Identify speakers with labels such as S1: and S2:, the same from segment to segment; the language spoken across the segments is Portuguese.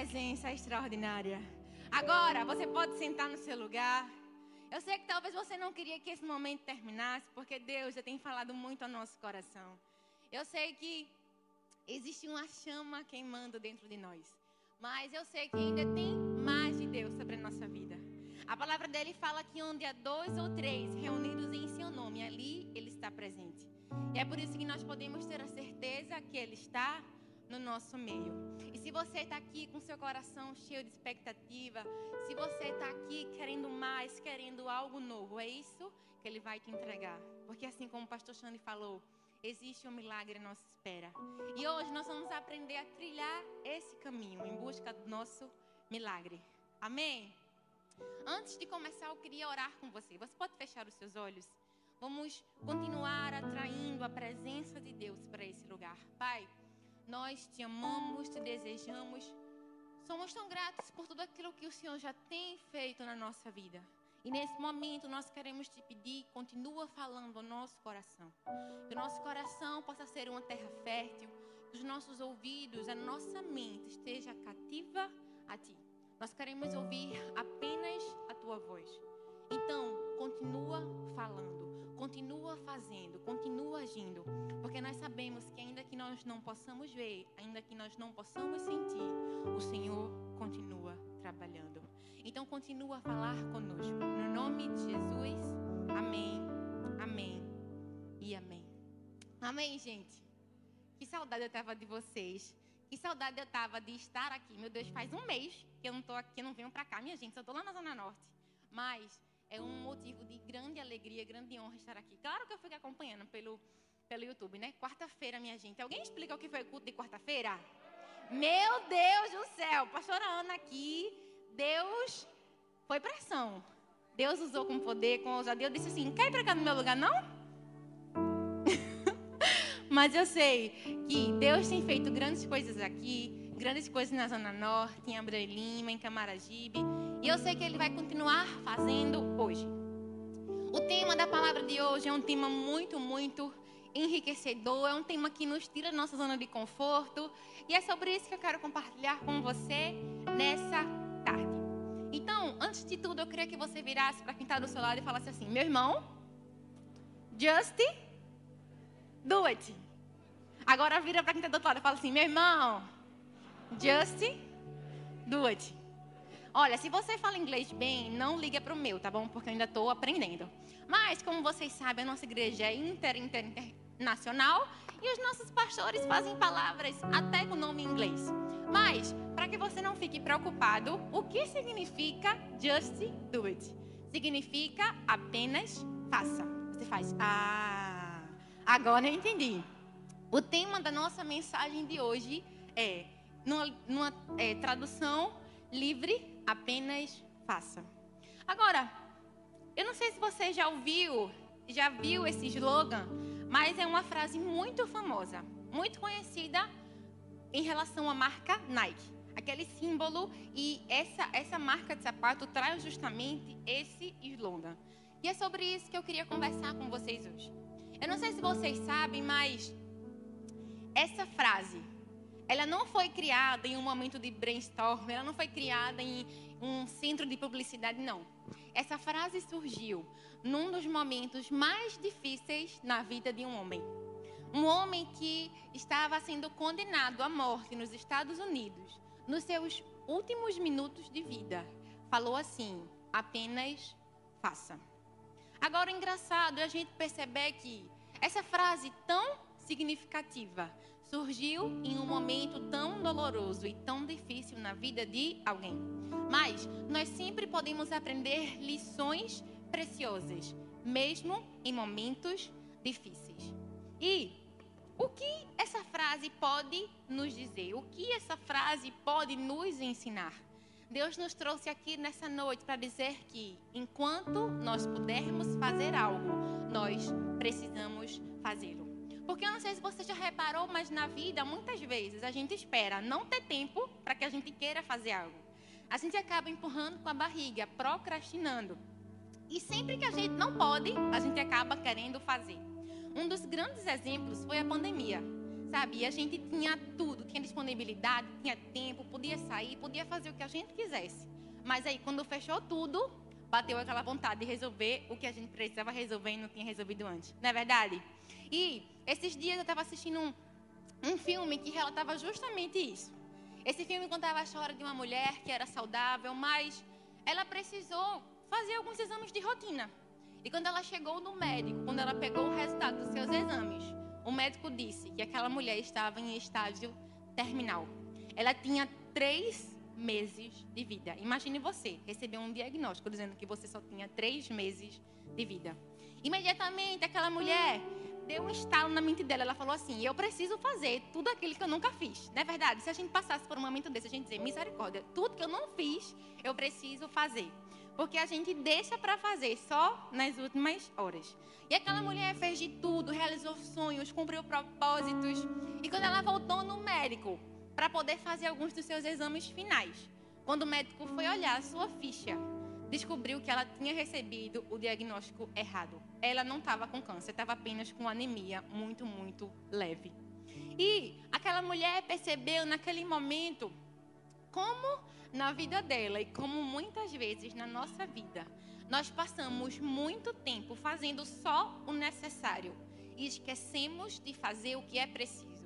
S1: presença extraordinária. Agora, você pode sentar no seu lugar. Eu sei que talvez você não queria que esse momento terminasse, porque Deus já tem falado muito ao nosso coração. Eu sei que existe uma chama queimando dentro de nós. Mas eu sei que ainda tem mais de Deus sobre a nossa vida. A palavra dele fala que onde há dois ou três reunidos em seu nome, ali ele está presente. E é por isso que nós podemos ter a certeza que ele está no nosso meio. E se você está aqui com seu coração cheio de expectativa, se você está aqui querendo mais, querendo algo novo, é isso que ele vai te entregar. Porque assim como o pastor Xande falou, existe um milagre à nossa espera. E hoje nós vamos aprender a trilhar esse caminho em busca do nosso milagre. Amém? Antes de começar, eu queria orar com você. Você pode fechar os seus olhos? Vamos continuar atraindo a presença de Deus para esse lugar. Pai, nós te amamos, te desejamos. Somos tão gratos por tudo aquilo que o Senhor já tem feito na nossa vida. E nesse momento nós queremos te pedir, continua falando ao nosso coração. Que o nosso coração possa ser uma terra fértil, que os nossos ouvidos, a nossa mente esteja cativa a ti. Nós queremos ouvir apenas a tua voz. Então, continua falando, continua fazendo, continua agindo, porque nós sabemos que ainda que nós não possamos ver, ainda que nós não possamos sentir, o Senhor continua trabalhando. Então continua a falar conosco. No nome de Jesus. Amém. Amém. E amém. Amém, gente. Que saudade eu tava de vocês. Que saudade eu tava de estar aqui. Meu Deus, faz um mês que eu não tô aqui, eu não venho para cá, minha gente. Eu tô lá na Zona Norte. Mas é um motivo de grande alegria, grande honra estar aqui. Claro que eu fico acompanhando pelo pelo YouTube, né? Quarta-feira, minha gente. Alguém explica o que foi o culto de quarta-feira? Meu Deus do céu, pastora Ana aqui Deus foi pressão. Deus usou com poder, com ousadia. Eu disse assim: quer ir para cá no meu lugar, não? Mas eu sei que Deus tem feito grandes coisas aqui, grandes coisas na Zona Norte, em Abreu Lima, em Camaragibe. E eu sei que Ele vai continuar fazendo hoje. O tema da palavra de hoje é um tema muito, muito enriquecedor. É um tema que nos tira da nossa zona de conforto. E é sobre isso que eu quero compartilhar com você nessa tarde. Então, antes de tudo, eu queria que você virasse para quem está do seu lado e falasse assim: meu irmão, just do it. Agora vira para quem está do outro lado e fala assim: meu irmão, just do it. Olha, se você fala inglês bem, não liga para o meu, tá bom? Porque eu ainda estou aprendendo. Mas, como vocês sabem, a nossa igreja é inter, inter, internacional e os nossos pastores fazem palavras até com nome em inglês. Mas, para que você não fique preocupado, o que significa just do it? Significa apenas faça. Você faz, ah, agora eu entendi. O tema da nossa mensagem de hoje é, numa, numa é, tradução livre, apenas faça. Agora, eu não sei se você já ouviu, já viu esse slogan, mas é uma frase muito famosa, muito conhecida em relação à marca Nike. Aquele símbolo e essa, essa marca de sapato traz justamente esse slogan. E é sobre isso que eu queria conversar com vocês hoje. Eu não sei se vocês sabem, mas essa frase, ela não foi criada em um momento de brainstorm, ela não foi criada em um centro de publicidade, não. Essa frase surgiu num dos momentos mais difíceis na vida de um homem. Um homem que estava sendo condenado à morte nos Estados Unidos, nos seus últimos minutos de vida, falou assim: apenas faça. Agora, o engraçado é a gente perceber que essa frase tão significativa surgiu em um momento tão doloroso e tão difícil na vida de alguém. Mas nós sempre podemos aprender lições preciosas, mesmo em momentos difíceis. E o que essa frase pode nos dizer? O que essa frase pode nos ensinar? Deus nos trouxe aqui nessa noite para dizer que enquanto nós pudermos fazer algo, nós precisamos fazê-lo. Porque eu não sei se você já reparou, mas na vida, muitas vezes, a gente espera não ter tempo para que a gente queira fazer algo. A gente acaba empurrando com a barriga, procrastinando. E sempre que a gente não pode, a gente acaba querendo fazer. Um dos grandes exemplos foi a pandemia. Sabe, a gente tinha tudo, tinha disponibilidade, tinha tempo, podia sair, podia fazer o que a gente quisesse. Mas aí, quando fechou tudo, bateu aquela vontade de resolver o que a gente precisava resolver e não tinha resolvido antes. Não é verdade? E esses dias eu estava assistindo um, um filme que relatava justamente isso. Esse filme contava a história de uma mulher que era saudável, mas ela precisou fazer alguns exames de rotina. E quando ela chegou no médico, quando ela pegou o resultado dos seus exames, o médico disse que aquela mulher estava em estágio terminal. Ela tinha três meses de vida. Imagine você receber um diagnóstico dizendo que você só tinha três meses de vida. Imediatamente, aquela mulher deu um estalo na mente dela. Ela falou assim: Eu preciso fazer tudo aquilo que eu nunca fiz. Não é verdade? Se a gente passasse por um momento desse, a gente dizer: Misericórdia, tudo que eu não fiz, eu preciso fazer. Porque a gente deixa para fazer só nas últimas horas. E aquela mulher fez de tudo, realizou sonhos, cumpriu propósitos. E quando ela voltou no médico para poder fazer alguns dos seus exames finais, quando o médico foi olhar a sua ficha, descobriu que ela tinha recebido o diagnóstico errado. Ela não estava com câncer, estava apenas com anemia muito, muito leve. E aquela mulher percebeu naquele momento como na vida dela e como muitas vezes na nossa vida, nós passamos muito tempo fazendo só o necessário e esquecemos de fazer o que é preciso.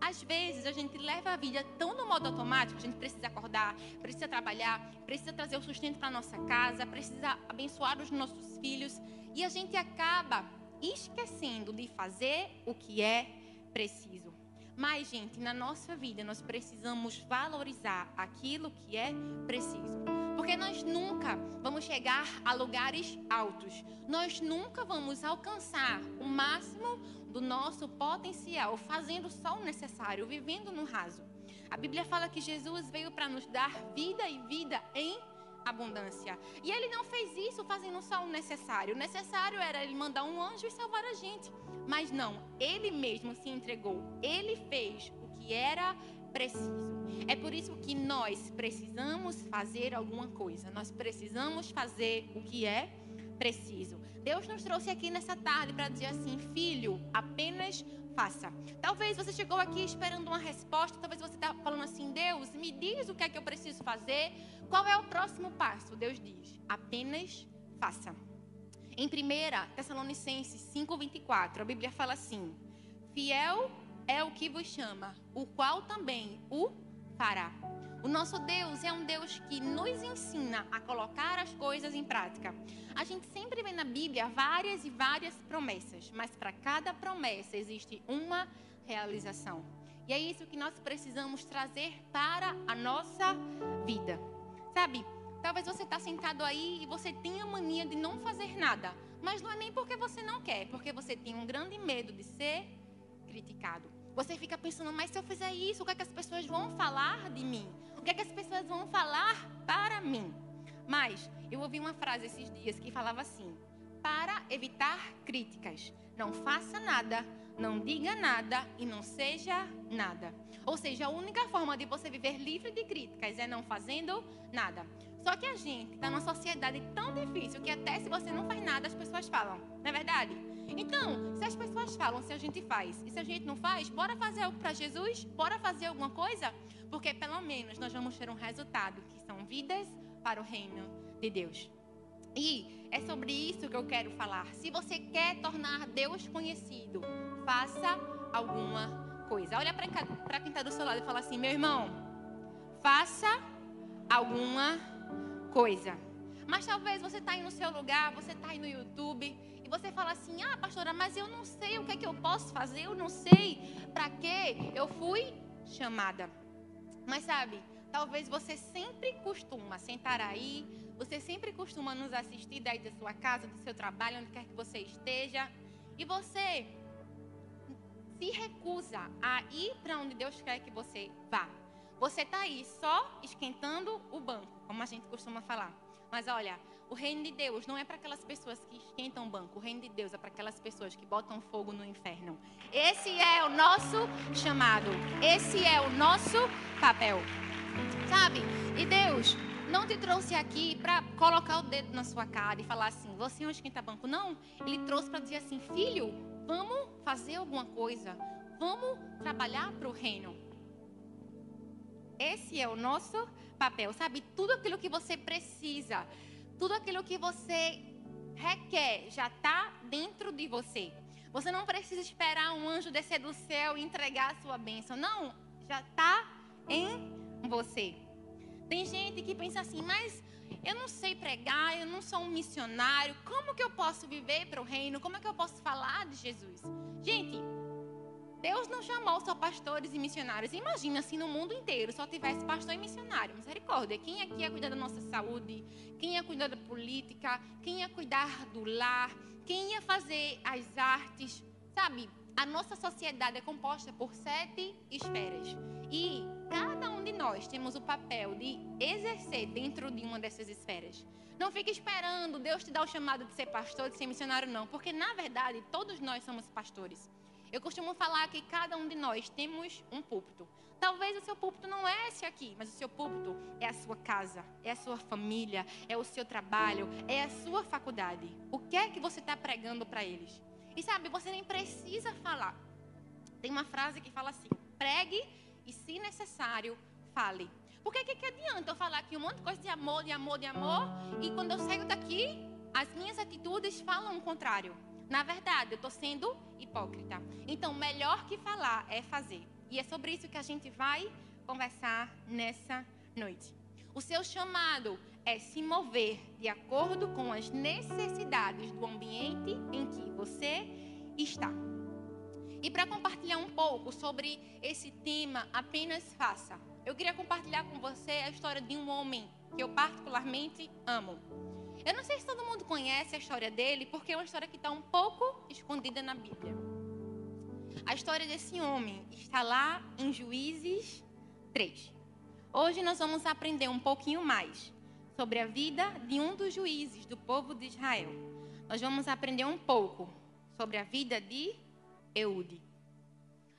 S1: Às vezes a gente leva a vida tão no modo automático, a gente precisa acordar, precisa trabalhar, precisa trazer o sustento para nossa casa, precisa abençoar os nossos filhos e a gente acaba esquecendo de fazer o que é preciso. Mas, gente, na nossa vida nós precisamos valorizar aquilo que é preciso. Porque nós nunca vamos chegar a lugares altos. Nós nunca vamos alcançar o máximo do nosso potencial fazendo só o necessário, vivendo no raso. A Bíblia fala que Jesus veio para nos dar vida e vida em abundância. E ele não fez isso fazendo só o necessário. O necessário era ele mandar um anjo e salvar a gente. Mas não, ele mesmo se entregou. Ele fez o que era preciso. É por isso que nós precisamos fazer alguma coisa. Nós precisamos fazer o que é preciso. Deus nos trouxe aqui nessa tarde para dizer assim: filho, apenas faça. Talvez você chegou aqui esperando uma resposta, talvez você está falando assim: Deus, me diz o que é que eu preciso fazer, qual é o próximo passo? Deus diz: apenas faça. Em 1 Tessalonicenses 5,24, a Bíblia fala assim: Fiel é o que vos chama, o qual também o fará. O nosso Deus é um Deus que nos ensina a colocar as coisas em prática. A gente sempre vê na Bíblia várias e várias promessas, mas para cada promessa existe uma realização. E é isso que nós precisamos trazer para a nossa vida. Sabe, talvez você está sentado aí e você tenha mania de não fazer nada, mas não é nem porque você não quer, porque você tem um grande medo de ser criticado. Você fica pensando, mas se eu fizer isso, o que, é que as pessoas vão falar de mim? Que, é que as pessoas vão falar para mim? Mas eu ouvi uma frase esses dias que falava assim: para evitar críticas, não faça nada, não diga nada e não seja nada. Ou seja, a única forma de você viver livre de críticas é não fazendo nada. Só que a gente está numa sociedade tão difícil que até se você não faz nada, as pessoas falam. Não é verdade? Então, se as pessoas falam, se a gente faz, e se a gente não faz, bora fazer algo para Jesus? Bora fazer alguma coisa? Porque pelo menos nós vamos ter um resultado, que são vidas para o reino de Deus. E é sobre isso que eu quero falar. Se você quer tornar Deus conhecido, faça alguma coisa. Olha para quem está do seu lado e fala assim: meu irmão, faça alguma coisa. Mas talvez você está aí no seu lugar, você está aí no YouTube e você fala assim: ah, pastora, mas eu não sei o que é que eu posso fazer, eu não sei para que eu fui chamada. Mas sabe, talvez você sempre costuma sentar aí, você sempre costuma nos assistir daí da sua casa, do seu trabalho, onde quer que você esteja, e você se recusa a ir para onde Deus quer que você vá. Você está aí só esquentando o banco, como a gente costuma falar. Mas olha, o reino de Deus não é para aquelas pessoas que esquentam o banco. O reino de Deus é para aquelas pessoas que botam fogo no inferno. Esse é o nosso chamado. Esse é o nosso papel. Sabe? E Deus não te trouxe aqui para colocar o dedo na sua cara e falar assim: você é um esquenta banco. Não. Ele trouxe para dizer assim: filho, vamos fazer alguma coisa. Vamos trabalhar para o reino. Esse é o nosso papel, sabe? Tudo aquilo que você precisa, tudo aquilo que você requer, já está dentro de você. Você não precisa esperar um anjo descer do céu e entregar a sua bênção. Não, já está em você. Tem gente que pensa assim, mas eu não sei pregar, eu não sou um missionário. Como que eu posso viver para o reino? Como é que eu posso falar de Jesus? Gente, Deus não chamou só pastores e missionários. Imagina se no mundo inteiro só tivesse pastor e missionário. Misericórdia. Quem aqui ia cuidar da nossa saúde? Quem ia cuidar da política? Quem ia cuidar do lar? Quem ia fazer as artes? Sabe, a nossa sociedade é composta por sete esferas. E cada um de nós temos o papel de exercer dentro de uma dessas esferas. Não fique esperando Deus te dar o chamado de ser pastor, de ser missionário, não. Porque, na verdade, todos nós somos pastores. Eu costumo falar que cada um de nós temos um púlpito. Talvez o seu púlpito não é esse aqui, mas o seu púlpito é a sua casa, é a sua família, é o seu trabalho, é a sua faculdade. O que é que você está pregando para eles? E sabe, você nem precisa falar. Tem uma frase que fala assim: pregue e, se necessário, fale. Porque que, que adianta eu falar aqui um monte de coisa de amor, de amor, de amor, e quando eu saio daqui, as minhas atitudes falam o contrário? Na verdade, eu estou sendo hipócrita. Então, melhor que falar é fazer. E é sobre isso que a gente vai conversar nessa noite. O seu chamado é se mover de acordo com as necessidades do ambiente em que você está. E para compartilhar um pouco sobre esse tema, apenas faça. Eu queria compartilhar com você a história de um homem que eu particularmente amo. Eu não sei se todo mundo conhece a história dele, porque é uma história que está um pouco escondida na Bíblia. A história desse homem está lá em Juízes 3. Hoje nós vamos aprender um pouquinho mais sobre a vida de um dos juízes do povo de Israel. Nós vamos aprender um pouco sobre a vida de Eude.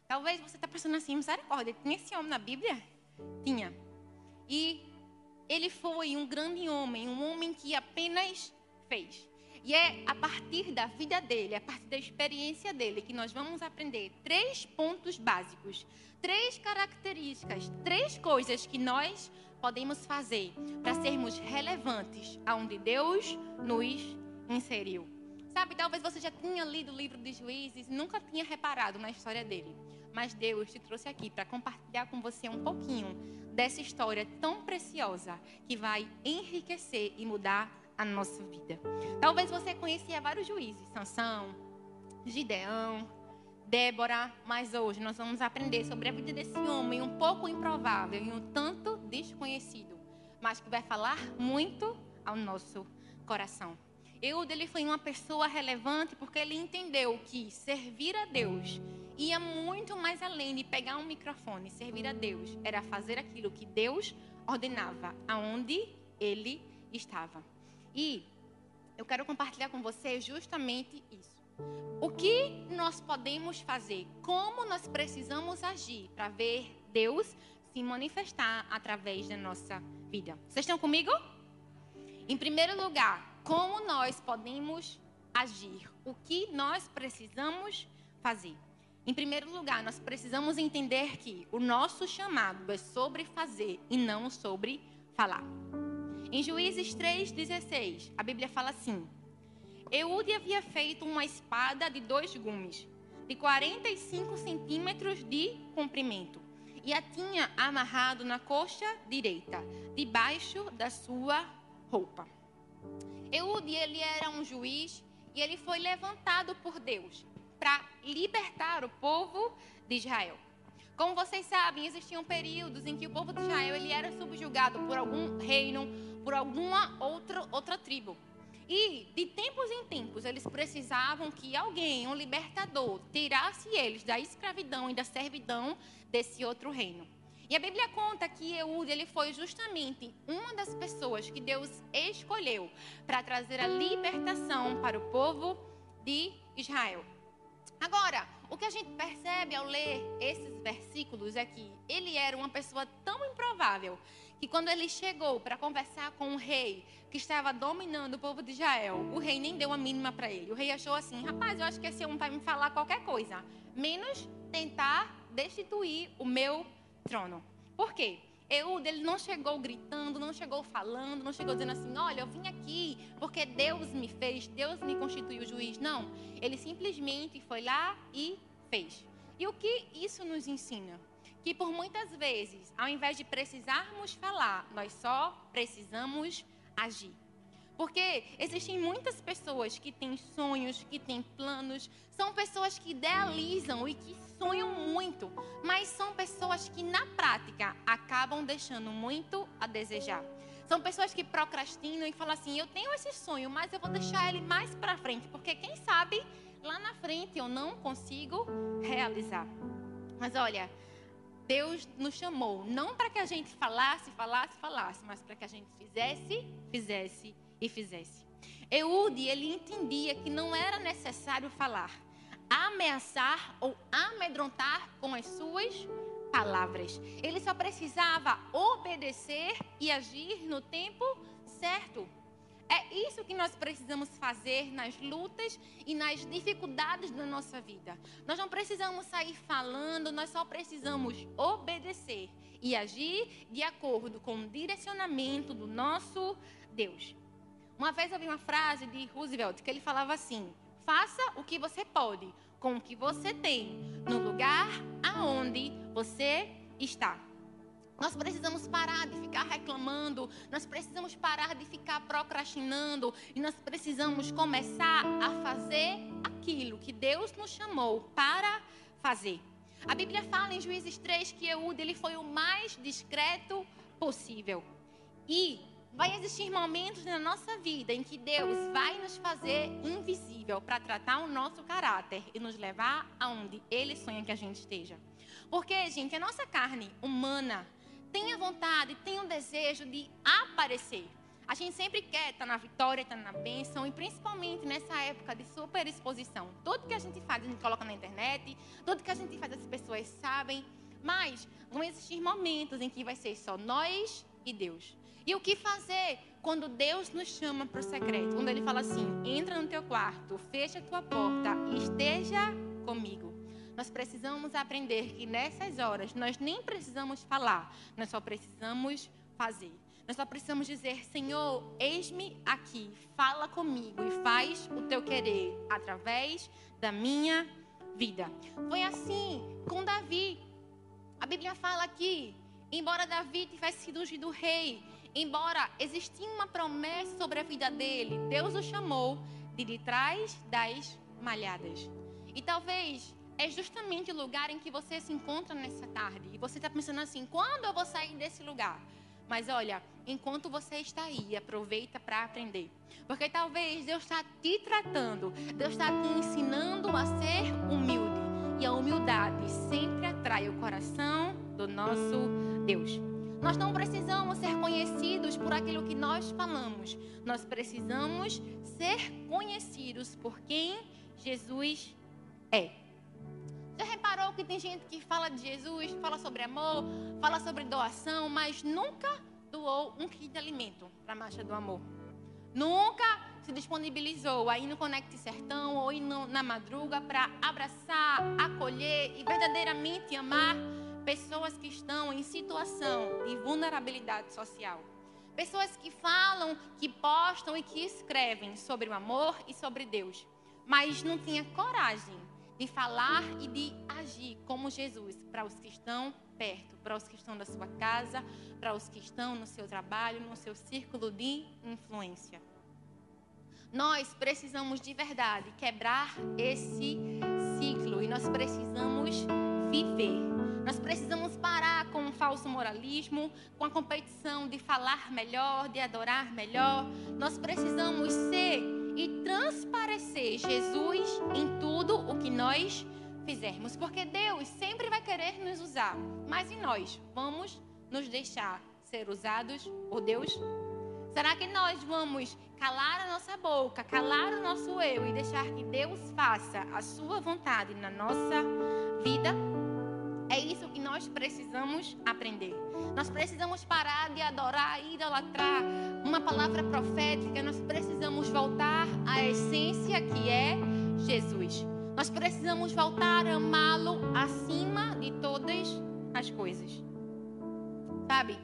S1: Talvez você está pensando assim, misericórdia, tinha esse homem na Bíblia? Tinha. E ele foi um grande homem, um homem que apenas fez. E é a partir da vida dele, a partir da experiência dele, que nós vamos aprender três pontos básicos, três características, três coisas que nós podemos fazer para sermos relevantes aonde Deus nos inseriu. Sabe, talvez você já tenha lido o livro de Juízes, nunca tinha reparado na história dele. Mas Deus te trouxe aqui para compartilhar com você um pouquinho dessa história tão preciosa que vai enriquecer e mudar a nossa vida. Talvez você conhecia vários juízes, Sansão, Gideão, Débora, mas hoje nós vamos aprender sobre a vida desse homem um pouco improvável e um tanto desconhecido, mas que vai falar muito ao nosso coração. Eude ele foi uma pessoa relevante porque ele entendeu que servir a Deus ia muito mais além de pegar um microfone e servir a Deus. Era fazer aquilo que Deus ordenava, aonde ele estava. E eu quero compartilhar com você justamente isso. O que nós podemos fazer? Como nós precisamos agir para ver Deus se manifestar através da nossa vida? Vocês estão comigo? Em primeiro lugar, como nós podemos agir? O que nós precisamos fazer? Em primeiro lugar, nós precisamos entender que o nosso chamado é sobre fazer e não sobre falar. Em Juízes 3,16, a Bíblia fala assim: Eude havia feito uma espada de dois gumes, de 45 centímetros de comprimento, e a tinha amarrado na coxa direita, debaixo da sua roupa. Eude, ele era um juiz e ele foi levantado por Deus para libertar o povo de Israel. Como vocês sabem, existiam períodos em que o povo de Israel ele era subjugado por algum reino, por alguma outra, outra tribo. E de tempos em tempos eles precisavam que alguém, um libertador, tirasse eles da escravidão e da servidão desse outro reino. E a Bíblia conta que Eude ele foi justamente uma das pessoas que Deus escolheu para trazer a libertação para o povo de Israel. Agora, o que a gente percebe ao ler esses versículos é que ele era uma pessoa tão improvável que quando ele chegou para conversar com o rei que estava dominando o povo de Israel, o rei nem deu a mínima para ele. O rei achou assim: rapaz, eu acho que esse homem vai me falar qualquer coisa, menos tentar destituir o meu trono. Por quê? Eude, ele não chegou gritando, não chegou falando, não chegou dizendo assim: olha, eu vim aqui porque Deus me fez, Deus me constituiu juiz. Não. Ele simplesmente foi lá e fez. E o que isso nos ensina? Que por muitas vezes, ao invés de precisarmos falar, nós só precisamos agir. Porque existem muitas pessoas que têm sonhos, que têm planos, são pessoas que idealizam e que sonham muito, mas são pessoas que na prática acabam deixando muito a desejar. São pessoas que procrastinam e falam assim: eu tenho esse sonho, mas eu vou deixar ele mais para frente, porque quem sabe lá na frente eu não consigo realizar. Mas olha, Deus nos chamou não para que a gente falasse, falasse, falasse, mas para que a gente fizesse, fizesse e fizesse. Eude, ele entendia que não era necessário falar, ameaçar ou amedrontar com as suas palavras. Ele só precisava obedecer e agir no tempo certo. É isso que nós precisamos fazer nas lutas e nas dificuldades da nossa vida. Nós não precisamos sair falando, nós só precisamos obedecer e agir de acordo com o direcionamento do nosso Deus. Uma vez eu vi uma frase de Roosevelt que ele falava assim: faça o que você pode com o que você tem no lugar aonde você está. Nós precisamos parar de ficar reclamando, nós precisamos parar de ficar procrastinando e nós precisamos começar a fazer aquilo que Deus nos chamou para fazer. A Bíblia fala em Juízes 3 que Eude ele foi o mais discreto possível. E vai existir momentos na nossa vida em que Deus vai nos fazer invisível para tratar o nosso caráter e nos levar aonde Ele sonha que a gente esteja. Porque, gente, a nossa carne humana tem a vontade, tem o desejo de aparecer. A gente sempre quer estar tá na vitória, estar tá na bênção, e principalmente nessa época de super exposição. Tudo que a gente faz, a gente coloca na internet, tudo que a gente faz, as pessoas sabem. Mas vão existir momentos em que vai ser só nós e Deus. E o que fazer quando Deus nos chama para o secreto? Quando Ele fala assim: entra no teu quarto, fecha a tua porta e esteja comigo. Nós precisamos aprender que nessas horas nós nem precisamos falar, nós só precisamos fazer. Nós só precisamos dizer: Senhor, eis-me aqui, fala comigo e faz o teu querer através da minha vida. Foi assim com Davi. A Bíblia fala aqui, embora Davi tivesse sido ungido rei, embora existia uma promessa sobre a vida dele, Deus o chamou de de trás das malhadas. E talvez é justamente o lugar em que você se encontra nessa tarde. E você está pensando assim: quando eu vou sair desse lugar? Mas olha, enquanto você está aí, aproveita para aprender. Porque talvez Deus está te tratando, Deus está te ensinando a ser humilde. E a humildade sempre atrai o coração do nosso Deus. Nós não precisamos ser conhecidos por aquilo que nós falamos. Nós precisamos ser conhecidos por quem Jesus é. Já reparou que tem gente que fala de Jesus, fala sobre amor, fala sobre doação, mas nunca doou um kit de alimento para a marcha do amor? Nunca se disponibilizou aí no Conecte Sertão ou na madruga para abraçar, acolher e verdadeiramente amar pessoas que estão em situação de vulnerabilidade social. Pessoas que falam, que postam e que escrevem sobre o amor e sobre Deus, mas não tinha coragem de falar e de agir como Jesus para os que estão perto, para os que estão da sua casa, para os que estão no seu trabalho, no seu círculo de influência. Nós precisamos de verdade quebrar esse ciclo e nós precisamos viver nós precisamos parar com o falso moralismo, com a competição de falar melhor, de adorar melhor. Nós precisamos ser e transparecer Jesus em tudo o que nós fizermos, porque Deus sempre vai querer nos usar, mas e nós vamos nos deixar ser usados por Deus? Será que nós vamos calar a nossa boca, calar o nosso eu e deixar que Deus faça a sua vontade na nossa vida? Nós precisamos aprender. Nós precisamos parar de adorar, idolatrar uma palavra profética. Nós precisamos voltar à essência que é Jesus. Nós precisamos voltar a amá-lo acima de todas as coisas. Sabe?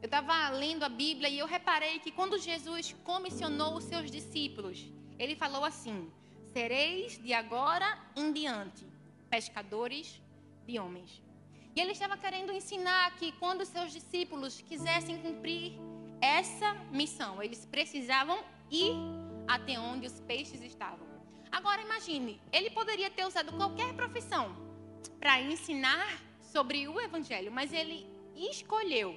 S1: Eu estava lendo a Bíblia e eu reparei que quando Jesus comissionou os seus discípulos, ele falou assim: Sereis de agora em diante pescadores de homens. E ele estava querendo ensinar que quando seus discípulos quisessem cumprir essa missão, eles precisavam ir até onde os peixes estavam. Agora imagine, ele poderia ter usado qualquer profissão para ensinar sobre o evangelho, mas ele escolheu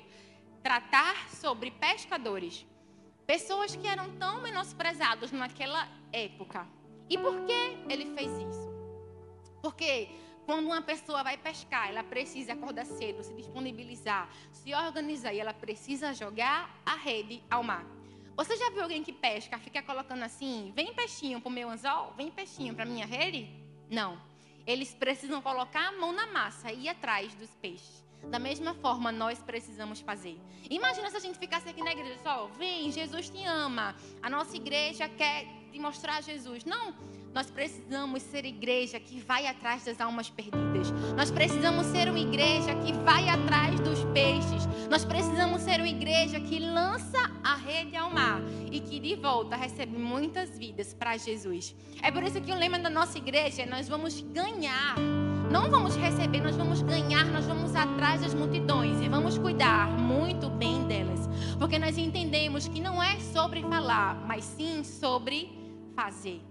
S1: tratar sobre pescadores, pessoas que eram tão menosprezados naquela época. E por que ele fez isso? Porque quando uma pessoa vai pescar, ela precisa acordar cedo, se disponibilizar, se organizar e ela precisa jogar a rede ao mar. Você já viu alguém que pesca, fica colocando assim, vem peixinho para o meu anzol, vem peixinho para a minha rede? Não. Eles precisam colocar a mão na massa e ir atrás dos peixes. Da mesma forma, nós precisamos fazer. Imagina se a gente ficasse aqui na igreja só, vem, Jesus te ama. A nossa igreja quer te mostrar Jesus. Não, nós precisamos ser igreja que vai atrás das almas perdidas. Nós precisamos ser uma igreja que vai atrás dos peixes. Nós precisamos ser uma igreja que lança a rede ao mar e que de volta recebe muitas vidas para Jesus. É por isso que o lema da nossa igreja é: nós vamos ganhar não vamos receber, nós vamos ganhar, nós vamos atrás das multidões e vamos cuidar muito bem delas. Porque nós entendemos que não é sobre falar, mas sim sobre fazer.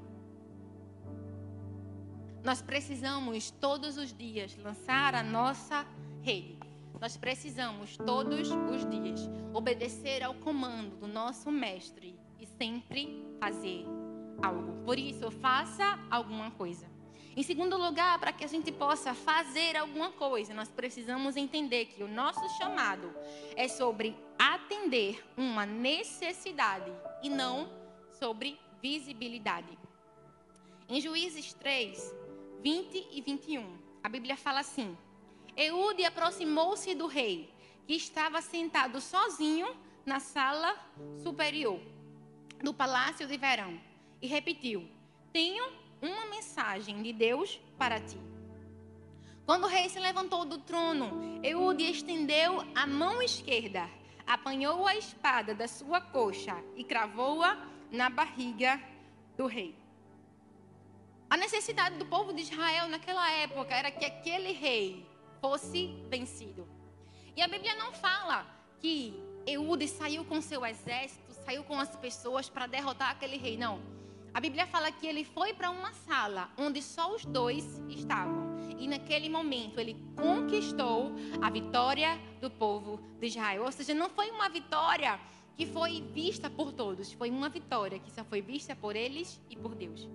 S1: Nós precisamos todos os dias lançar a nossa rede. Nós precisamos todos os dias obedecer ao comando do nosso mestre e sempre fazer algo. Por isso, faça alguma coisa. Em segundo lugar, para que a gente possa fazer alguma coisa, nós precisamos entender que o nosso chamado é sobre atender uma necessidade e não sobre visibilidade. Em Juízes 3, 20 e 21, a Bíblia fala assim: Eude aproximou-se do rei, que estava sentado sozinho na sala superior do palácio de verão, e repetiu: Tenho uma mensagem de Deus para ti. Quando o rei se levantou do trono, Eude estendeu a mão esquerda, apanhou a espada da sua coxa e cravou-a na barriga do rei. A necessidade do povo de Israel naquela época era que aquele rei fosse vencido. E a Bíblia não fala que Eude saiu com seu exército, saiu com as pessoas para derrotar aquele rei, não. A Bíblia fala que ele foi para uma sala onde só os dois estavam. E naquele momento ele conquistou a vitória do povo de Israel. Ou seja, não foi uma vitória que foi vista por todos, foi uma vitória que só foi vista por eles e por Deus.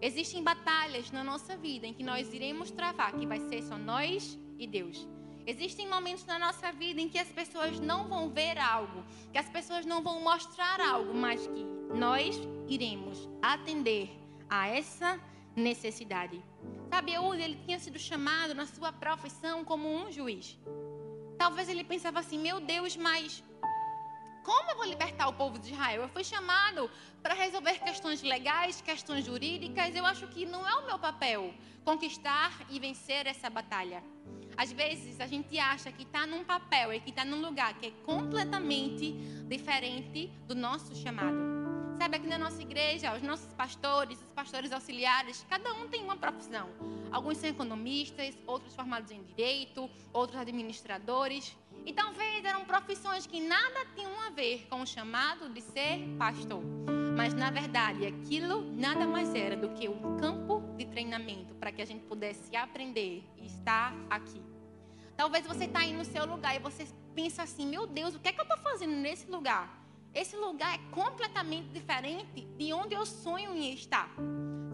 S1: Existem batalhas na nossa vida em que nós iremos travar, que vai ser só nós e Deus. Existem momentos na nossa vida em que as pessoas não vão ver algo, que as pessoas não vão mostrar algo, mas que nós iremos atender a essa necessidade. Sabe, Eude, ele tinha sido chamado na sua profissão como um juiz. Talvez ele pensava assim: meu Deus, mas como eu vou libertar o povo de Israel? Eu fui chamado para resolver questões legais, questões jurídicas. Eu acho que não é o meu papel conquistar e vencer essa batalha. Às vezes a gente acha que está num papel e que está num lugar que é completamente diferente do nosso chamado. Sabe, aqui na nossa igreja, os nossos pastores, os pastores auxiliares, cada um tem uma profissão. Alguns são economistas, outros formados em direito, outros administradores. E talvez eram profissões que nada tinham a ver com o chamado de ser pastor. Mas na verdade, aquilo nada mais era do que um campo de treinamento para que a gente pudesse aprender e estar aqui. Talvez você está aí no seu lugar e você pensa assim: meu Deus, o que é que eu estou fazendo nesse lugar? Esse lugar é completamente diferente de onde eu sonho em estar.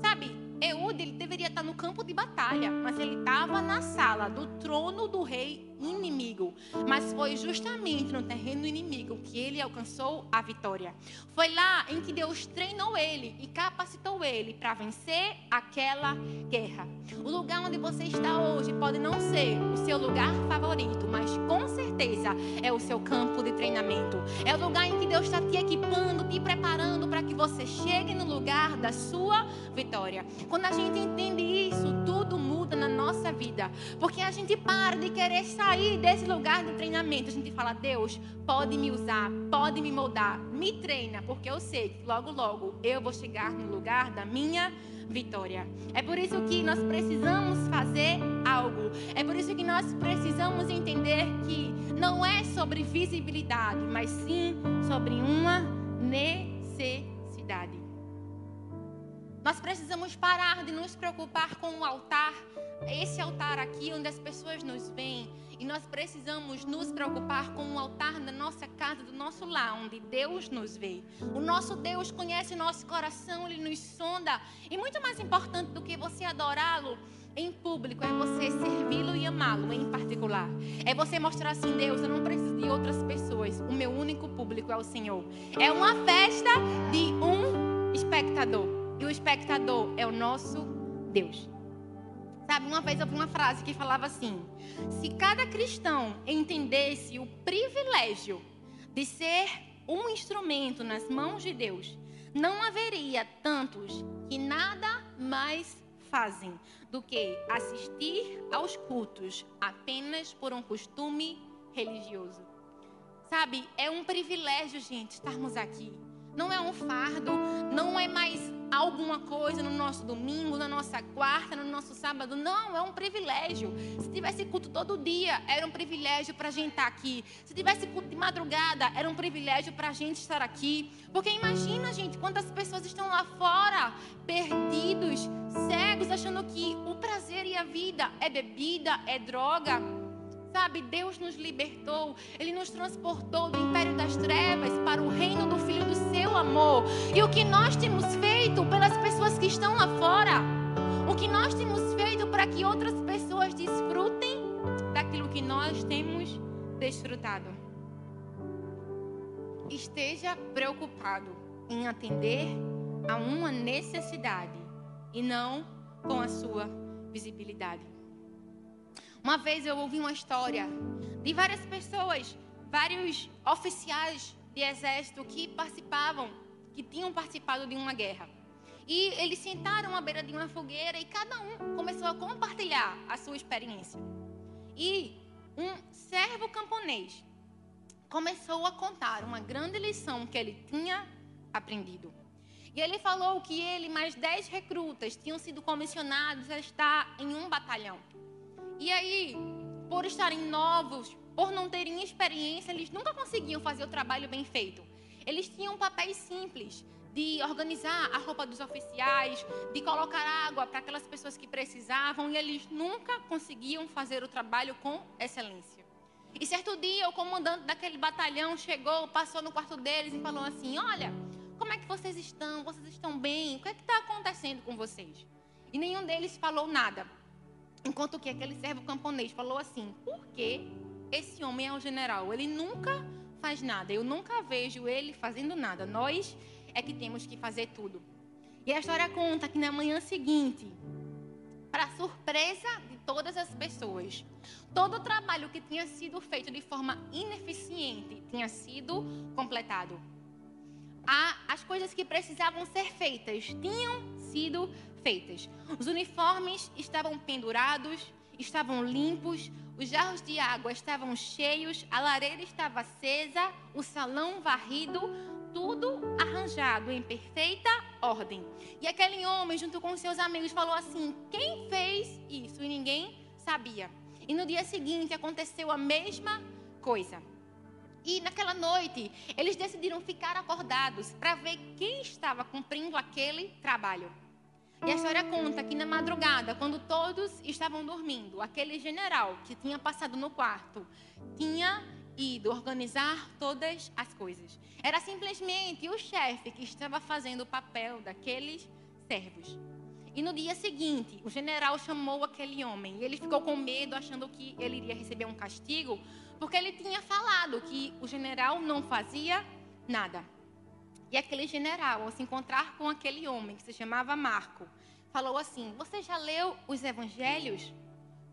S1: Sabe, Eude ele deveria estar no campo de batalha, mas ele estava na sala do trono do rei inimigo. Mas foi justamente no terreno inimigo que ele alcançou a vitória. Foi lá em que Deus treinou ele e capacitou ele para vencer aquela guerra. O lugar onde você está hoje pode não ser o seu lugar favorito, mas com certeza é o seu campo de treinamento. É o lugar em que Deus está te equipando, te preparando para que você chegue no lugar da sua vitória. Quando a gente entende isso, tudo muda importa na nossa vida. Porque a gente para de querer sair desse lugar de treinamento. A gente fala, Deus, pode me usar, pode me moldar, me treina, porque eu sei que logo, logo eu vou chegar no lugar da minha vitória. É por isso que nós precisamos fazer algo. É por isso que nós precisamos entender que não é sobre visibilidade, mas sim sobre uma necessidade. Nós precisamos parar de nos preocupar com o altar, esse altar aqui onde as pessoas nos veem. E nós precisamos nos preocupar com o altar da nossa casa, do nosso lar, onde Deus nos vê. O nosso Deus conhece o nosso coração, ele nos sonda. E muito mais importante do que você adorá-lo em público é você servi-lo e amá-lo em particular. É você mostrar assim, Deus, eu não preciso de outras pessoas. O meu único público é o Senhor. É uma festa de um espectador. O espectador é o nosso Deus. Sabe, uma vez eu vi uma frase que falava assim: se cada cristão entendesse o privilégio de ser um instrumento nas mãos de Deus, não haveria tantos que nada mais fazem do que assistir aos cultos apenas por um costume religioso. Sabe, é um privilégio, gente, estarmos aqui. Não é um fardo, não é mais alguma coisa no nosso domingo, na nossa quarta, no nosso sábado. Não, é um privilégio. Se tivesse culto todo dia, era um privilégio para a gente estar aqui. Se tivesse culto de madrugada, era um privilégio para a gente estar aqui. Porque imagina, gente, quantas pessoas estão lá fora, perdidos, cegos, achando que o prazer e a vida é bebida, é droga. Sabe, Deus nos libertou, Ele nos transportou do império das trevas para o reino do Filho do seu amor. E o que nós temos feito pelas pessoas que estão lá fora, o que nós temos feito para que outras pessoas desfrutem daquilo que nós temos desfrutado. Esteja preocupado em atender a uma necessidade e não com a sua visibilidade. Uma vez eu ouvi uma história de várias pessoas, vários oficiais de exército que participavam, que tinham participado de uma guerra. E eles sentaram à beira de uma fogueira e cada um começou a compartilhar a sua experiência. E um servo camponês começou a contar uma grande lição que ele tinha aprendido. E ele falou que ele mais dez recrutas tinham sido comissionados a estar em um batalhão. E aí, por estarem novos, por não terem experiência, eles nunca conseguiam fazer o trabalho bem feito. Eles tinham papéis simples de organizar a roupa dos oficiais, de colocar água para aquelas pessoas que precisavam, e eles nunca conseguiam fazer o trabalho com excelência. E certo dia, o comandante daquele batalhão chegou, passou no quarto deles e falou assim: Olha, como é que vocês estão? Vocês estão bem? O que é que está acontecendo com vocês? E nenhum deles falou nada. Enquanto que aquele servo camponês falou assim: por que esse homem é o general? Ele nunca faz nada. Eu nunca vejo ele fazendo nada. Nós é que temos que fazer tudo. E a história conta que na manhã seguinte, para surpresa de todas as pessoas, todo o trabalho que tinha sido feito de forma ineficiente tinha sido completado. as coisas que precisavam ser feitas tinham sido feitas. Os uniformes estavam pendurados, estavam limpos, os jarros de água estavam cheios, a lareira estava acesa, o salão varrido, tudo arranjado em perfeita ordem. E aquele homem, junto com seus amigos, falou assim: Quem fez isso? E ninguém sabia. E no dia seguinte aconteceu a mesma coisa. E naquela noite, eles decidiram ficar acordados para ver quem estava cumprindo aquele trabalho. E a história conta que na madrugada, quando todos estavam dormindo, aquele general que tinha passado no quarto tinha ido organizar todas as coisas. Era simplesmente o chefe que estava fazendo o papel daqueles servos. E no dia seguinte, o general chamou aquele homem e ele ficou com medo, achando que ele iria receber um castigo, porque ele tinha falado que o general não fazia nada. E aquele general, ao se encontrar com aquele homem que se chamava Marco, falou assim: Você já leu os evangelhos?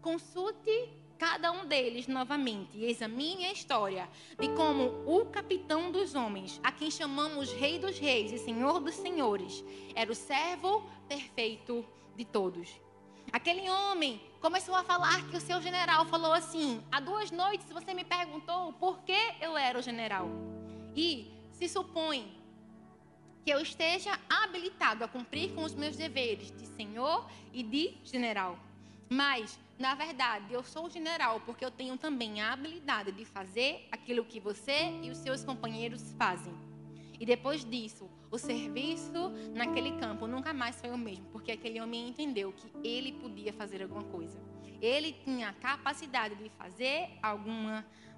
S1: Consulte cada um deles novamente e examine a história de como o capitão dos homens, a quem chamamos Rei dos Reis e Senhor dos Senhores, era o servo perfeito de todos. Aquele homem começou a falar que o seu general falou assim: há duas noites você me perguntou por que eu era o general. E se supõe que eu esteja habilitado a cumprir com os meus deveres de senhor e de general. Mas, na verdade, eu sou general porque eu tenho também a habilidade de fazer aquilo que você e os seus companheiros fazem. E depois disso, o serviço naquele campo nunca mais foi o mesmo, porque aquele homem entendeu que ele podia fazer alguma coisa. Ele tinha a capacidade de fazer alguma coisa.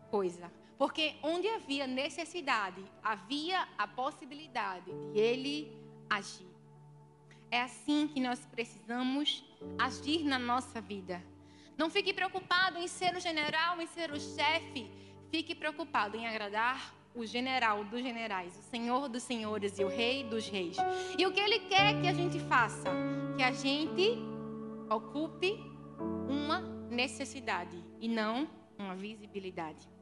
S1: Porque onde havia necessidade, havia a possibilidade de ele agir. É assim que nós precisamos agir na nossa vida. Não fique preocupado em ser o general, em ser o chefe. Fique preocupado em agradar o general dos generais, o Senhor dos senhores e o Rei dos reis. E o que ele quer que a gente faça? Que a gente ocupe uma necessidade e não uma visibilidade.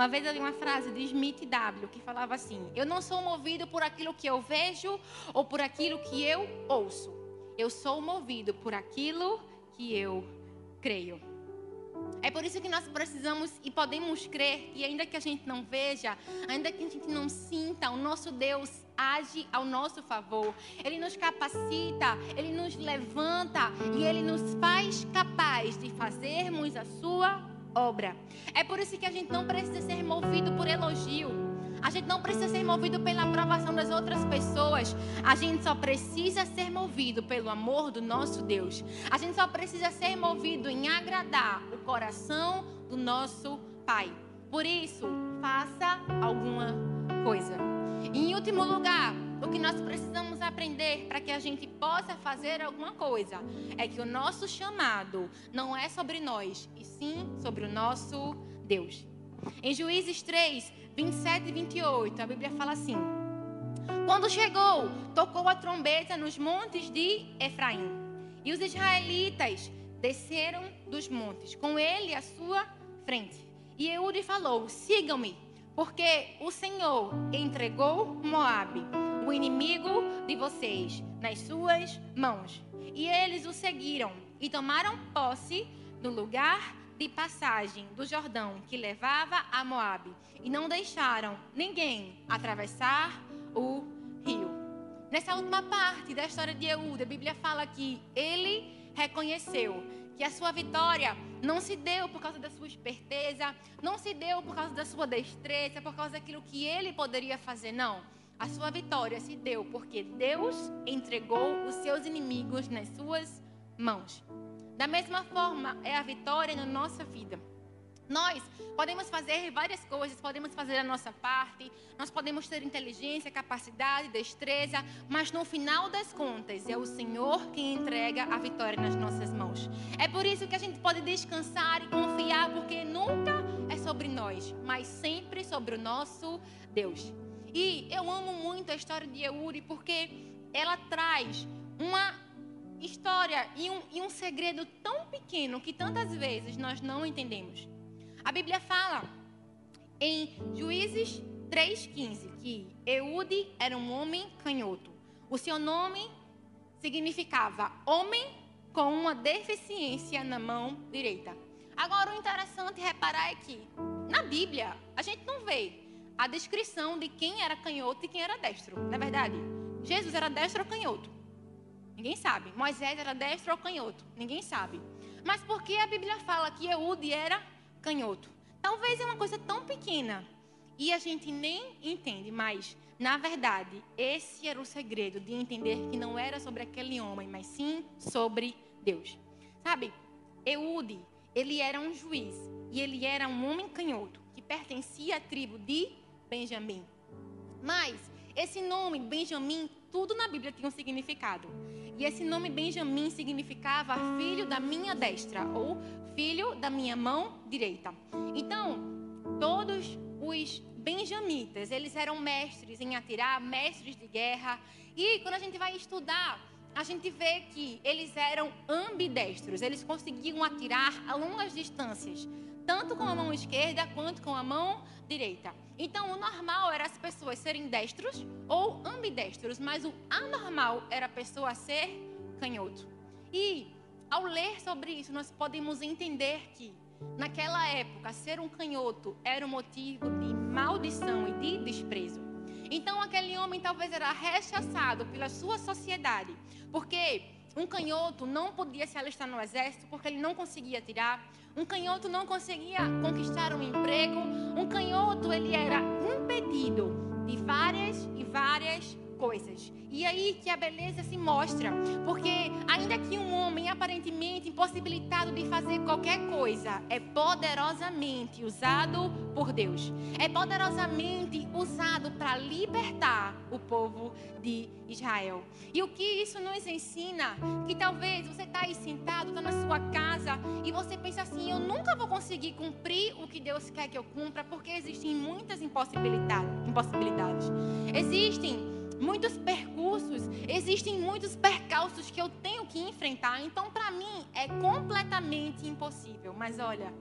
S1: Uma vez eu li uma frase de Smith W que falava assim: Eu não sou movido por aquilo que eu vejo ou por aquilo que eu ouço. Eu sou movido por aquilo que eu creio. É por isso que nós precisamos e podemos crer que, ainda que a gente não veja, ainda que a gente não sinta, o nosso Deus age ao nosso favor. Ele nos capacita, ele nos levanta e ele nos faz capaz de fazermos a sua obra. É por isso que a gente não precisa ser movido por elogio. A gente não precisa ser movido pela aprovação das outras pessoas. A gente só precisa ser movido pelo amor do nosso Deus. A gente só precisa ser movido em agradar o coração do nosso Pai. Por isso, faça alguma coisa. Em último lugar, o que nós precisamos aprender para que a gente possa fazer alguma coisa é que o nosso chamado não é sobre nós, e sim sobre o nosso Deus. Em Juízes 3, 27 e 28, a Bíblia fala assim: Quando chegou, tocou a trombeta nos montes de Efraim, e os israelitas desceram dos montes, com ele à sua frente. E Eude falou: Sigam-me, porque o Senhor entregou Moabe, o inimigo de vocês, nas suas mãos. E eles o seguiram e tomaram posse do lugar de passagem do Jordão que levava a Moabe e não deixaram ninguém atravessar o rio. Nessa última parte da história de Eude, a Bíblia fala que ele reconheceu que a sua vitória não se deu por causa da sua esperteza, não se deu por causa da sua destreza, por causa daquilo que ele poderia fazer, não. A sua vitória se deu porque Deus entregou os seus inimigos nas suas mãos. Da mesma forma, é a vitória na nossa vida. Nós podemos fazer várias coisas, podemos fazer a nossa parte, nós podemos ter inteligência, capacidade, destreza, mas no final das contas é o Senhor quem entrega a vitória nas nossas mãos. É por isso que a gente pode descansar e confiar, porque nunca é sobre nós, mas sempre sobre o nosso Deus. E eu amo muito a história de Euri porque ela traz uma história e um, e um segredo tão pequeno que tantas vezes nós não entendemos. A Bíblia fala em Juízes 3,15 que Eude era um homem canhoto. O seu nome significava homem com uma deficiência na mão direita. Agora, o interessante reparar é que na Bíblia a gente não vê a descrição de quem era canhoto e quem era destro. Na é verdade, Jesus era destro ou canhoto? Ninguém sabe. Moisés era destro ou canhoto? Ninguém sabe. Mas por que a Bíblia fala que Eude era canhoto? Talvez é uma coisa tão pequena e a gente nem entende, mas na verdade, esse era o segredo de entender que não era sobre aquele homem, mas sim sobre Deus. Sabe? Eude, ele era um juiz e ele era um homem canhoto que pertencia à tribo de Benjamim. Mas esse nome, Benjamim, tudo na Bíblia tinha um significado. E esse nome Benjamim significava filho da minha destra ou filho da minha mão direita. Então, todos os benjamitas, eles eram mestres em atirar, mestres de guerra. E quando a gente vai estudar, a gente vê que eles eram ambidestros, eles conseguiam atirar a longas distâncias, tanto com a mão esquerda quanto com a mão direita. Então, o normal era as pessoas serem destros ou ambidestros, mas o anormal era a pessoa ser canhoto. E ao ler sobre isso, nós podemos entender que naquela época ser um canhoto era um motivo de maldição e de desprezo. Então aquele homem talvez era rechaçado pela sua sociedade, porque um canhoto não podia se alistar no exército porque ele não conseguia tirar. Um canhoto não conseguia conquistar um emprego. Um canhoto ele era impedido de várias e várias coisas. E aí que a beleza se mostra, porque ainda que um homem aparentemente impossibilitado de fazer qualquer coisa, é poderosamente usado por Deus. É poderosamente usado para libertar o povo de Israel. E o que isso nos ensina? Que talvez você está aí sentado, está na sua casa e você pensa assim: eu nunca vou conseguir cumprir o que Deus quer que eu cumpra, porque existem muitas impossibilidades. impossibilidades. Existem muitos percursos, existem muitos percalços que eu tenho que enfrentar. Então, para mim, é completamente impossível. Mas olha,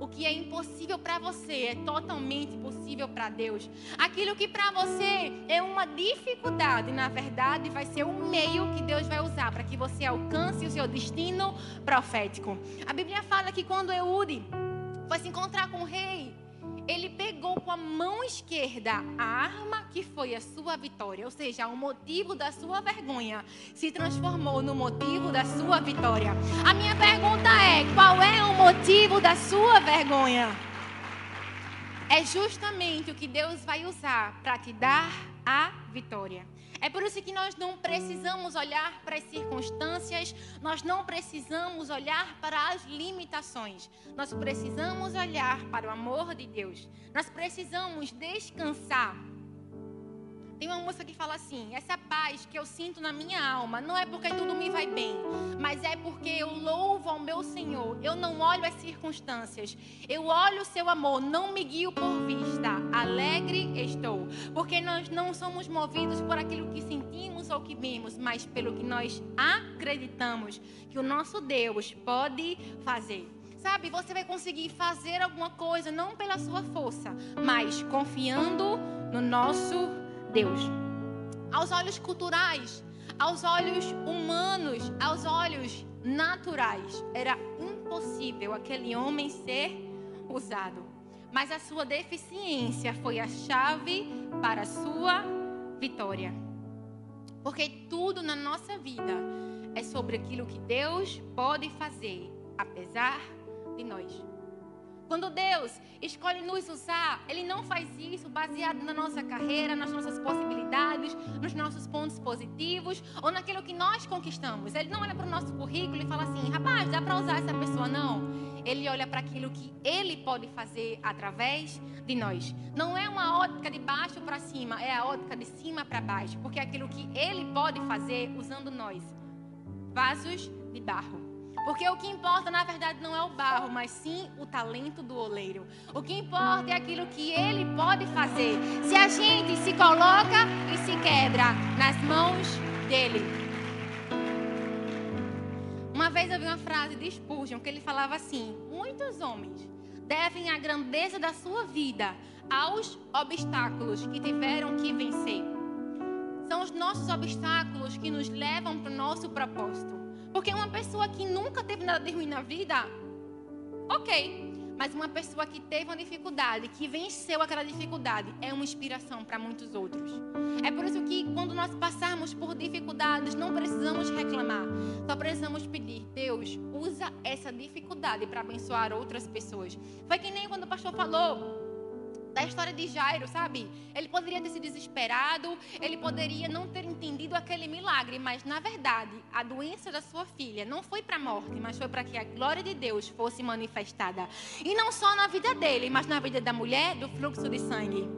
S1: o que é impossível para você é totalmente possível para Deus. Aquilo que para você é uma dificuldade, na verdade, vai ser o meio que Deus vai usar para que você alcance o seu destino profético. A Bíblia fala que quando Eude foi se encontrar com o rei, ele pegou com a mão esquerda a arma que foi a sua vitória, ou seja, o motivo da sua vergonha se transformou no motivo da sua vitória. A minha pergunta é: qual é o motivo da sua vergonha? É justamente o que Deus vai usar para te dar a vitória. É por isso que nós não precisamos olhar para as circunstâncias, nós não precisamos olhar para as limitações. Nós precisamos olhar para o amor de Deus. Nós precisamos descansar tem uma música que fala assim: essa paz que eu sinto na minha alma não é porque tudo me vai bem, mas é porque eu louvo ao meu Senhor. Eu não olho as circunstâncias, eu olho o seu amor, não me guio por vista. Alegre estou, porque nós não somos movidos por aquilo que sentimos ou que vemos, mas pelo que nós acreditamos que o nosso Deus pode fazer. Sabe, você vai conseguir fazer alguma coisa não pela sua força, mas confiando no nosso Deus. Aos olhos culturais, aos olhos humanos, aos olhos naturais, era impossível aquele homem ser usado. Mas a sua deficiência foi a chave para a sua vitória. Porque tudo na nossa vida é sobre aquilo que Deus pode fazer, apesar de nós. Quando Deus escolhe nos usar, Ele não faz isso baseado na nossa carreira, nas nossas possibilidades, nos nossos pontos positivos ou naquilo que nós conquistamos. Ele não olha para o nosso currículo e fala assim: rapaz, dá para usar essa pessoa? Não. Ele olha para aquilo que Ele pode fazer através de nós. Não é uma ótica de baixo para cima, é a ótica de cima para baixo, porque é aquilo que Ele pode fazer usando nós vasos de barro. Porque o que importa, na verdade, não é o barro, mas sim o talento do oleiro. O que importa é aquilo que ele pode fazer. Se a gente se coloca e se quebra nas mãos dele. Uma vez eu vi uma frase de Spurgeon que ele falava assim: Muitos homens devem a grandeza da sua vida aos obstáculos que tiveram que vencer. São os nossos obstáculos que nos levam para o nosso propósito. Porque uma pessoa que nunca teve nada de ruim na vida, ok. Mas uma pessoa que teve uma dificuldade, que venceu aquela dificuldade, é uma inspiração para muitos outros. É por isso que quando nós passarmos por dificuldades, não precisamos reclamar. Só precisamos pedir, Deus, usa essa dificuldade para abençoar outras pessoas. Foi que nem quando o pastor falou da história de Jairo, sabe? Ele poderia ter se desesperado, ele poderia não ter entendido aquele milagre, mas na verdade, a doença da sua filha não foi para a morte, mas foi para que a glória de Deus fosse manifestada. E não só na vida dele, mas na vida da mulher do fluxo de sangue.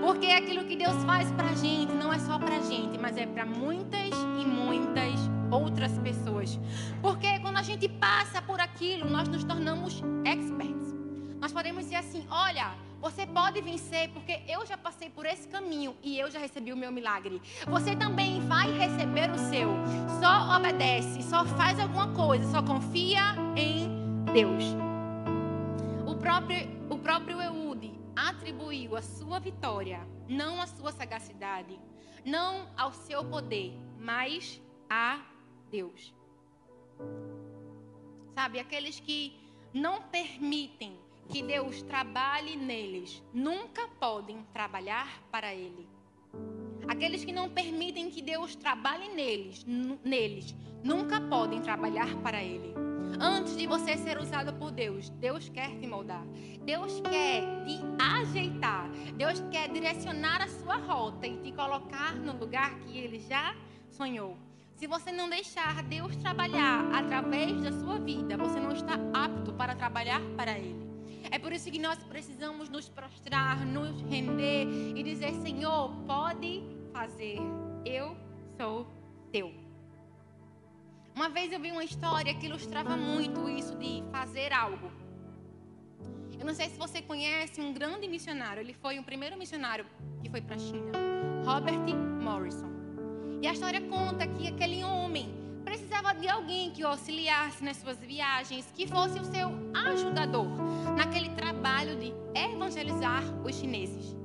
S1: Porque aquilo que Deus faz para a gente não é só para a gente, mas é para muitas e muitas outras pessoas. Porque quando a gente passa por aquilo, nós nos tornamos experts. Nós podemos dizer assim: olha, você pode vencer porque eu já passei por esse caminho e eu já recebi o meu milagre. Você também vai receber o seu. Só obedece, só faz alguma coisa, só confia em Deus. O próprio, o próprio Eude atribuiu a sua vitória, não à sua sagacidade, não ao seu poder, mas a Deus. Sabe, aqueles que não permitem que Deus trabalhe neles, nunca podem trabalhar para Ele. Aqueles que não permitem que Deus trabalhe neles, neles, nunca podem trabalhar para Ele. Antes de você ser usado por Deus, Deus quer te moldar. Deus quer te ajeitar. Deus quer direcionar a sua rota e te colocar no lugar que Ele já sonhou. Se você não deixar Deus trabalhar através da sua vida, você não está apto para trabalhar para Ele. É por isso que nós precisamos nos prostrar, nos render e dizer: Senhor, pode fazer, eu sou teu. Uma vez eu vi uma história que ilustrava muito isso de fazer algo. Eu não sei se você conhece um grande missionário, ele foi o primeiro missionário que foi para a China, Robert Morrison. E a história conta que aquele homem precisava de alguém que o auxiliasse nas suas viagens, que fosse o seu ajudador naquele trabalho de evangelizar os chineses.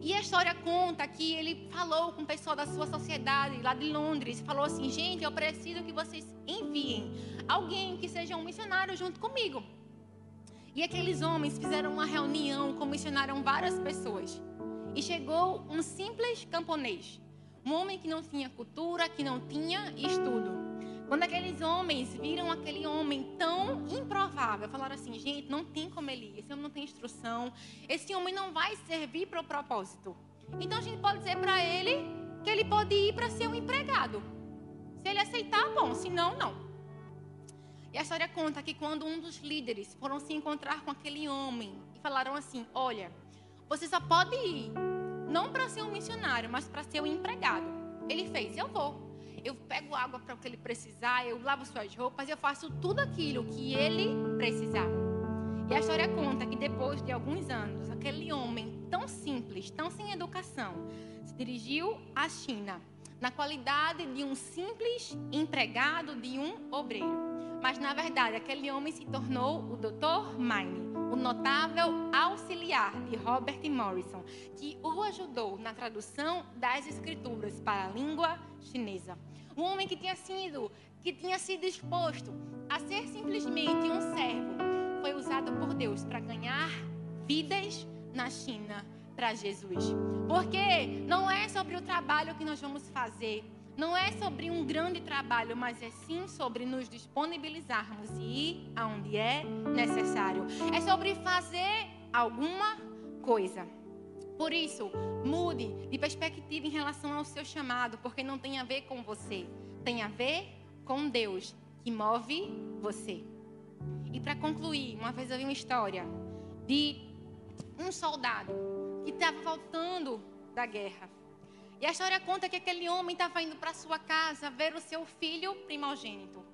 S1: E a história conta que ele falou com o pessoal da sua sociedade lá de Londres, falou assim: "Gente, eu preciso que vocês enviem alguém que seja um missionário junto comigo". E aqueles homens fizeram uma reunião, comissionaram várias pessoas. E chegou um simples camponês um homem que não tinha cultura, que não tinha estudo. Quando aqueles homens viram aquele homem tão improvável, falaram assim: gente, não tem como ele ir, esse homem não tem instrução, esse homem não vai servir para o propósito. Então a gente pode dizer para ele que ele pode ir para ser um empregado. Se ele aceitar, bom, se não, não. E a história conta que quando um dos líderes foram se encontrar com aquele homem e falaram assim: olha, você só pode ir não para ser um missionário, mas para ser um empregado. Ele fez, eu vou. Eu pego água para o que ele precisar, eu lavo suas roupas, eu faço tudo aquilo que ele precisar. E a história conta que depois de alguns anos, aquele homem tão simples, tão sem educação, se dirigiu à China na qualidade de um simples empregado de um obreiro. Mas na verdade, aquele homem se tornou o Dr. Mine o notável auxiliar de Robert Morrison, que o ajudou na tradução das escrituras para a língua chinesa. Um homem que tinha sido, que tinha sido exposto a ser simplesmente um servo, foi usado por Deus para ganhar vidas na China para Jesus. Porque não é sobre o trabalho que nós vamos fazer, não é sobre um grande trabalho, mas é sim sobre nos disponibilizarmos e ir aonde é necessário. É sobre fazer alguma coisa. Por isso, mude de perspectiva em relação ao seu chamado, porque não tem a ver com você, tem a ver com Deus que move você. E para concluir, uma vez eu vi uma história de um soldado que estava voltando da guerra. E a história conta que aquele homem estava indo para sua casa ver o seu filho primogênito.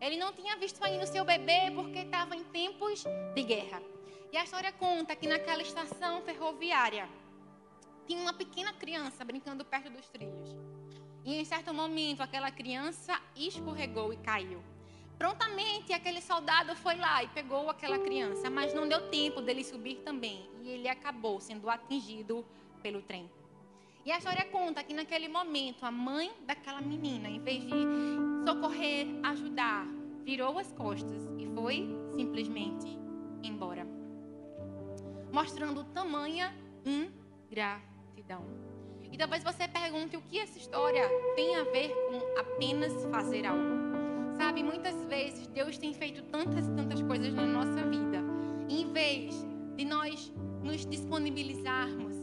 S1: Ele não tinha visto ainda o seu bebê porque estava em tempos de guerra. E a história conta que naquela estação ferroviária tinha uma pequena criança brincando perto dos trilhos. E em certo momento aquela criança escorregou e caiu. Prontamente aquele soldado foi lá e pegou aquela criança, mas não deu tempo dele subir também. E ele acabou sendo atingido pelo trem. E a história conta que naquele momento a mãe daquela menina, em vez de socorrer, ajudar, virou as costas e foi simplesmente embora. Mostrando tamanha ingratidão. E talvez você pergunte o que essa história tem a ver com apenas fazer algo. Sabe, muitas vezes Deus tem feito tantas e tantas coisas na nossa vida. Em vez de nós nos disponibilizarmos,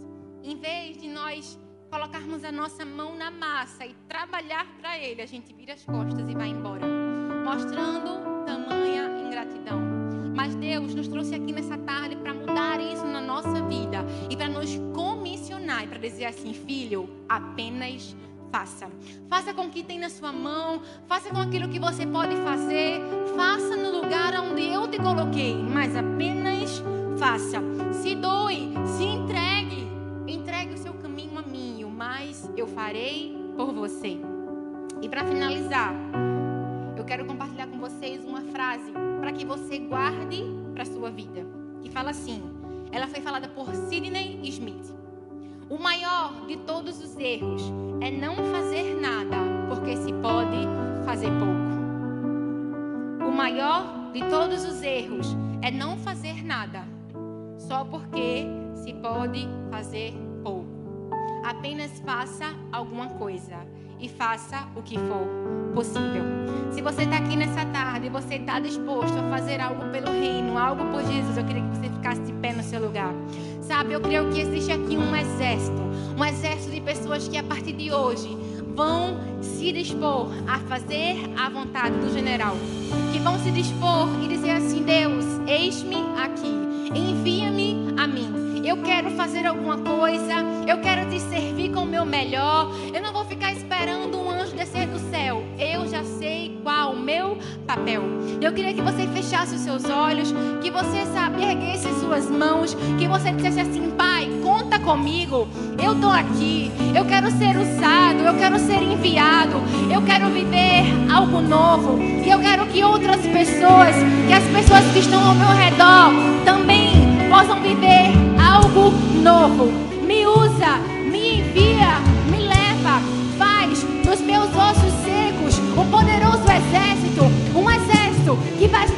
S1: em vez de nós colocarmos a nossa mão na massa e trabalhar para Ele, a gente vira as costas e vai embora, mostrando tamanha ingratidão. Mas Deus nos trouxe aqui nessa tarde para mudar isso na nossa vida e para nos comissionar e para dizer assim, filho, apenas faça. Faça com o que tem na sua mão, faça com aquilo que você pode fazer, faça no lugar onde eu te coloquei, mas apenas faça. Se doe, se entregue, entregue o seu caminho a mim, o mais eu farei por você. E para finalizar, eu quero compartilhar com vocês uma frase para que você guarde para sua vida, que fala assim. Ela foi falada por Sidney Smith. O maior de todos os erros é não fazer nada porque se pode fazer pouco. O maior de todos os erros é não fazer nada, só porque se pode fazer pouco. Apenas faça alguma coisa e faça o que for possível. Se você está aqui nessa tarde e você está disposto a fazer algo pelo reino, algo por Jesus, eu queria que você ficasse de pé no seu lugar. Sabe, eu creio que existe aqui um exército, um exército de pessoas que a partir de hoje vão se dispor a fazer a vontade do general, que vão se dispor e dizer assim: Deus, eis-me aqui, envia-me a mim. Eu quero fazer alguma coisa, eu quero te servir com o meu melhor. Eu não vou ficar esperando um anjo descer do. Eu já sei qual o meu papel. Eu queria que você fechasse os seus olhos, que você, sabe, erguesse suas mãos, que você dissesse assim: Pai, conta comigo. Eu estou aqui. Eu quero ser usado, eu quero ser enviado. Eu quero viver algo novo. E eu quero que outras pessoas, que as pessoas que estão ao meu redor também possam viver algo novo. Me usa Que vai